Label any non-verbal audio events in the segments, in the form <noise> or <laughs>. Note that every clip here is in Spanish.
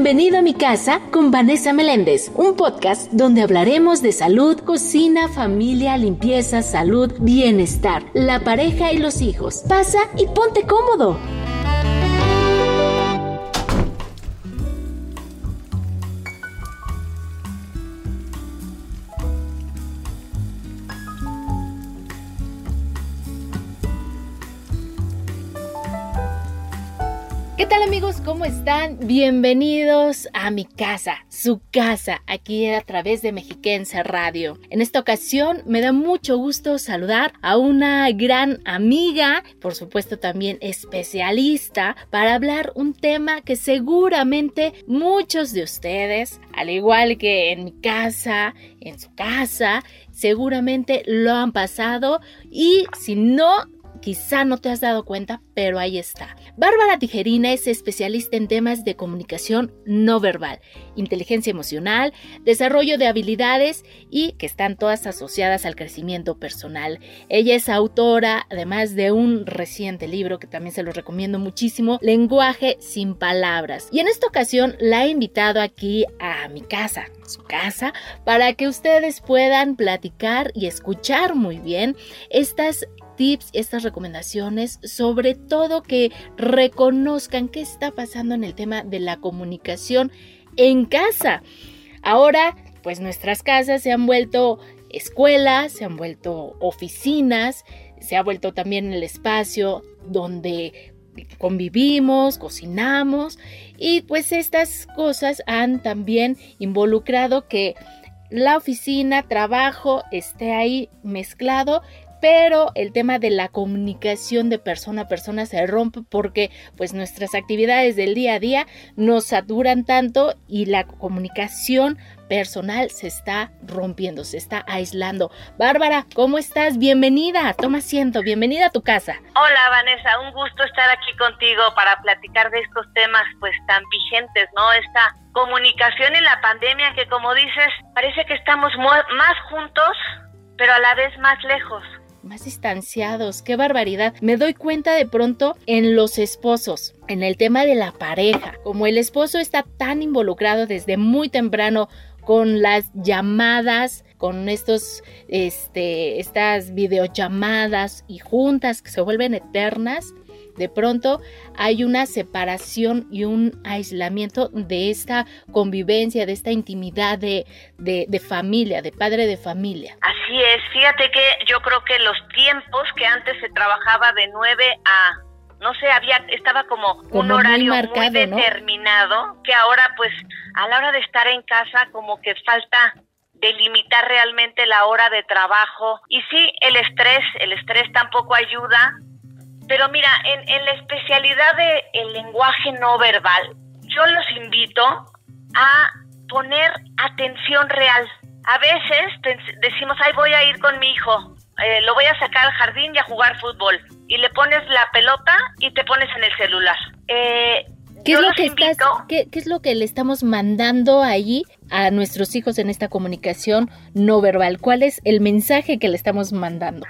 Bienvenido a mi casa con Vanessa Meléndez, un podcast donde hablaremos de salud, cocina, familia, limpieza, salud, bienestar, la pareja y los hijos. Pasa y ponte cómodo. ¿Cómo están? Bienvenidos a mi casa, su casa, aquí a través de Mexiquense Radio. En esta ocasión me da mucho gusto saludar a una gran amiga, por supuesto también especialista, para hablar un tema que seguramente muchos de ustedes, al igual que en mi casa, en su casa, seguramente lo han pasado y si no Quizá no te has dado cuenta, pero ahí está. Bárbara Tijerina es especialista en temas de comunicación no verbal, inteligencia emocional, desarrollo de habilidades y que están todas asociadas al crecimiento personal. Ella es autora, además de un reciente libro que también se lo recomiendo muchísimo, Lenguaje sin palabras. Y en esta ocasión la he invitado aquí a mi casa, su casa, para que ustedes puedan platicar y escuchar muy bien estas tips, estas recomendaciones, sobre todo que reconozcan qué está pasando en el tema de la comunicación en casa. Ahora, pues nuestras casas se han vuelto escuelas, se han vuelto oficinas, se ha vuelto también el espacio donde convivimos, cocinamos y pues estas cosas han también involucrado que la oficina, trabajo esté ahí mezclado pero el tema de la comunicación de persona a persona se rompe porque pues nuestras actividades del día a día nos saturan tanto y la comunicación personal se está rompiendo, se está aislando. Bárbara, ¿cómo estás? Bienvenida, toma asiento, bienvenida a tu casa. Hola Vanessa, un gusto estar aquí contigo para platicar de estos temas pues tan vigentes, ¿no? Esta comunicación en la pandemia que como dices, parece que estamos más juntos, pero a la vez más lejos más distanciados, qué barbaridad. Me doy cuenta de pronto en los esposos, en el tema de la pareja, como el esposo está tan involucrado desde muy temprano con las llamadas, con estos, este, estas videollamadas y juntas que se vuelven eternas, de pronto hay una separación y un aislamiento de esta convivencia, de esta intimidad de, de, familia, de padre de familia. Así es, fíjate que yo creo que los tiempos que antes se trabajaba de 9 a no sé, había, estaba como, un horario muy, determinado, que ahora pues a la hora de estar en casa como que falta delimitar realmente la hora de trabajo. Y sí, el estrés, el estrés tampoco ayuda, pero mira, en, la especialidad del el lenguaje no verbal, yo los invito a poner atención real. A veces decimos, ay, voy a ir con mi hijo, eh, lo voy a sacar al jardín y a jugar fútbol. Y le pones la pelota y te pones en el celular. Eh, ¿Qué es, lo que ¿qué, ¿Qué es lo que le estamos mandando allí a nuestros hijos en esta comunicación no verbal? ¿Cuál es el mensaje que le estamos mandando?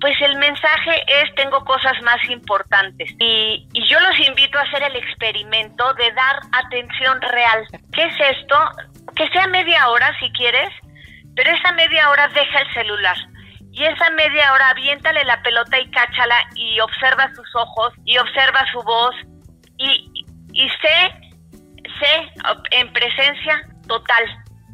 Pues el mensaje es tengo cosas más importantes y, yo los invito a hacer el experimento de dar atención real. ¿Qué es esto? Que sea media hora si quieres, pero esa media hora deja el celular y esa media hora aviéntale la pelota y cáchala y observa sus ojos y observa su voz y, y sé, sé en presencia total.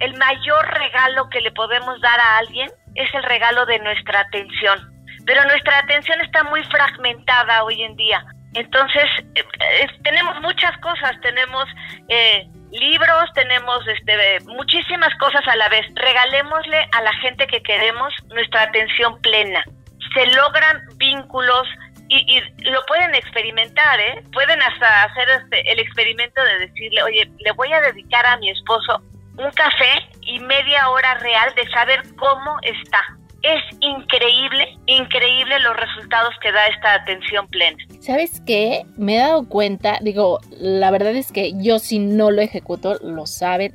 El mayor regalo que le podemos dar a alguien es el regalo de nuestra atención pero nuestra atención está muy fragmentada hoy en día. Entonces, eh, tenemos muchas cosas, tenemos eh, libros, tenemos este, muchísimas cosas a la vez. Regalémosle a la gente que queremos nuestra atención plena. Se logran vínculos y, lo pueden experimentar, ¿eh? Pueden hasta hacer este, el experimento de decirle, oye, le voy a dedicar a mi esposo un café y media hora real de saber cómo está es increíble, increíble los resultados que da esta atención plena. ¿Sabes qué? Me he dado cuenta, digo, la verdad es que yo si no lo ejecuto, lo saben,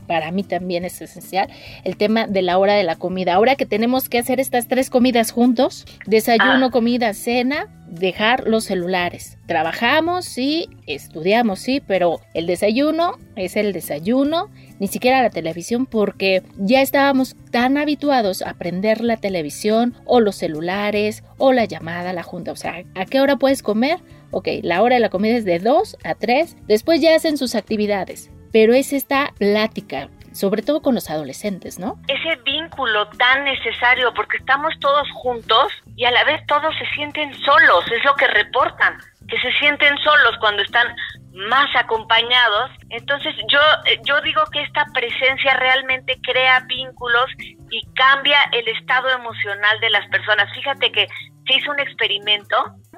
para mí también es esencial, el tema de la hora de la comida. Ahora que tenemos que hacer estas tres comidas juntos, desayuno, ah. comida, cena, dejar los celulares. Trabajamos, sí, estudiamos, sí, pero el desayuno es el desayuno, ni siquiera la televisión, porque ya estábamos tan habituados a prender la televisión o los celulares o la llamada, la junta. O sea, ¿a qué hora puedes comer? Ok, la hora de la comida es de 2 a 3, después ya hacen sus actividades, pero es esta plática, sobre todo con los adolescentes, ¿no? Ese vínculo tan necesario porque estamos todos juntos y a la vez todos se sienten solos, es lo que reportan, que se sienten solos cuando están más acompañados. Entonces yo, eh, yo digo que esta presencia realmente crea vínculos y cambia el estado emocional de las personas. Fíjate que se hizo un experimento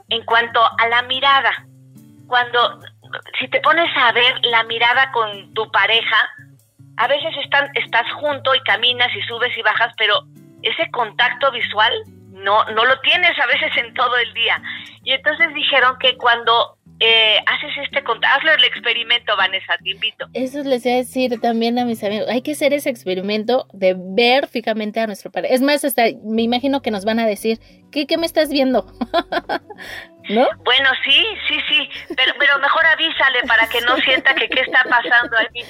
en cuanto a la mirada. Cuando, si te pones a ver la mirada con tu pareja, a veces están, estás junto y caminas y subes y bajas, pero ese contacto visual no, no lo tienes a veces en todo el día. Y entonces dijeron que cuando eh, haces este hazlo el experimento, Vanessa, te invito. Eso les voy a decir también a mis amigos, hay que hacer ese experimento de ver fijamente a nuestro padre. Es más, hasta me imagino que nos van a decir, ¿qué, qué me estás viendo? <laughs> ¿No? Bueno, sí, sí, sí, pero, pero mejor avísale para que no sienta que qué está pasando aquí.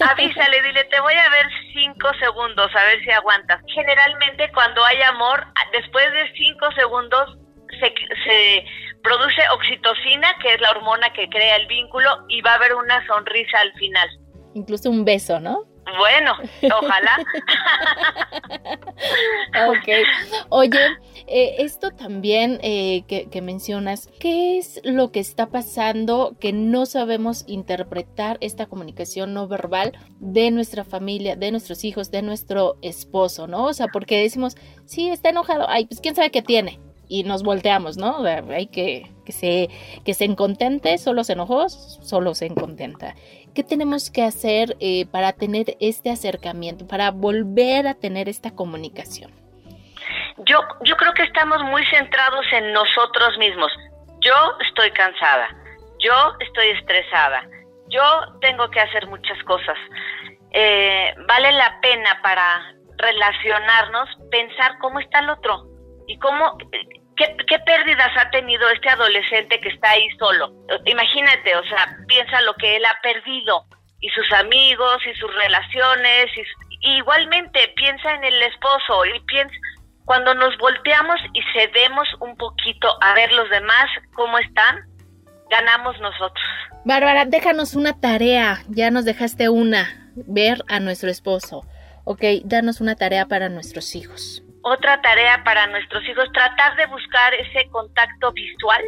Avísale, dile, te voy a ver cinco segundos, a ver si aguantas. Generalmente cuando hay amor, después de cinco segundos se, se produce oxitocina, que es la hormona que crea el vínculo, y va a haber una sonrisa al final. Incluso un beso, ¿no? Bueno, ojalá. <laughs> ok. Oye, eh, esto también eh, que, que, mencionas, ¿qué es lo que está pasando que no sabemos interpretar esta comunicación no verbal de nuestra familia, de nuestros hijos, de nuestro esposo, ¿no? O sea, porque decimos, sí, está enojado, ay, pues quién sabe qué tiene y nos volteamos, ¿no? Hay que que se que se encontente, solo se enojó, solo se encontenta. ¿Qué tenemos que hacer eh, para tener este acercamiento, para volver a tener esta comunicación? Yo yo creo que estamos muy centrados en nosotros mismos. Yo estoy cansada, yo estoy estresada, yo tengo que hacer muchas cosas. Eh, vale la pena para relacionarnos pensar cómo está el otro y cómo ¿Qué, pérdidas ha tenido este adolescente que está ahí solo? Imagínate, o sea, piensa lo que él ha perdido y sus amigos y sus relaciones y, igualmente piensa en el esposo y piensa cuando nos volteamos y cedemos un poquito a ver los demás cómo están, ganamos nosotros. Bárbara, déjanos una tarea, ya nos dejaste una, ver a nuestro esposo. Ok, danos una tarea para nuestros hijos otra tarea para nuestros hijos, tratar de buscar ese contacto visual,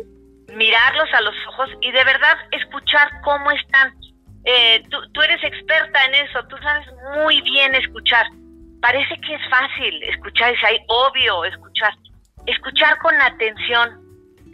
mirarlos a los ojos y de verdad escuchar cómo están. Eh, tú, eres experta en eso, tú sabes muy bien escuchar. Parece que es fácil escuchar, es ahí obvio escuchar. Escuchar con atención,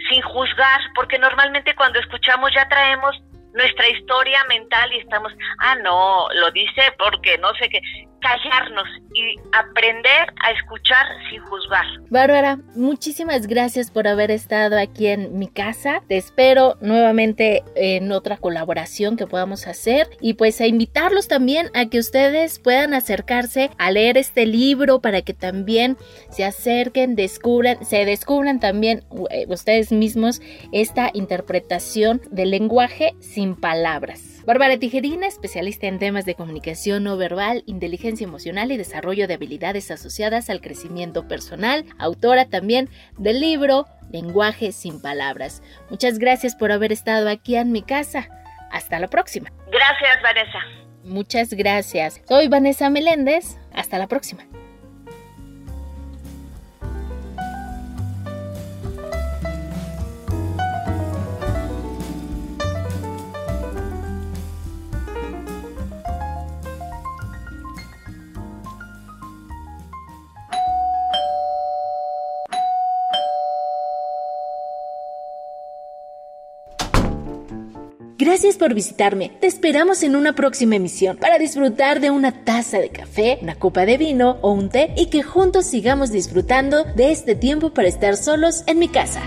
sin juzgar, porque normalmente cuando escuchamos ya traemos nuestra historia mental y estamos, ah, no, lo dice porque no sé qué callarnos y aprender a escuchar sin juzgar. Bárbara, muchísimas gracias por haber estado aquí en mi casa. Te espero nuevamente en otra colaboración que podamos hacer y pues a invitarlos también a que ustedes puedan acercarse a leer este libro para que también se acerquen, descubran, se descubran también eh, ustedes mismos esta interpretación del lenguaje sin palabras. Bárbara Tijerina, especialista en temas de comunicación no verbal, inteligencia emocional y desarrollo de habilidades asociadas al crecimiento personal, autora también del libro Lenguaje sin Palabras. Muchas gracias por haber estado aquí en mi casa. Hasta la próxima. Gracias, Vanessa. Muchas gracias. Soy Vanessa Meléndez. Hasta la próxima. Gracias por visitarme. Te esperamos en una próxima emisión para disfrutar de una taza de café, una copa de vino o un té y que juntos sigamos disfrutando de este tiempo para estar solos en mi casa.